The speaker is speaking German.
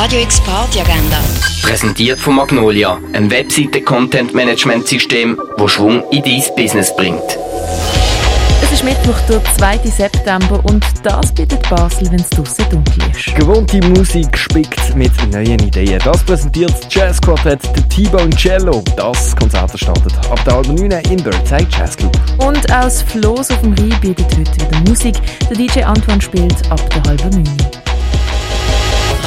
Radio X Party Agenda. Präsentiert von Magnolia, einem Webseite-Content-Management-System, das Schwung in dein Business bringt. Es ist Mittwoch, der 2. September und das bietet Basel, wenn es draussen dunkel ist. Gewohnte Musik spickt mit neuen Ideen. Das präsentiert das Jazzquartett der T-Bone Cello. Das Konzert startet ab der halben 9 in Birdside Jazz Club. Und aus Floß auf dem Rhein bietet heute wieder Musik. Der DJ Antoine spielt ab der halben 9.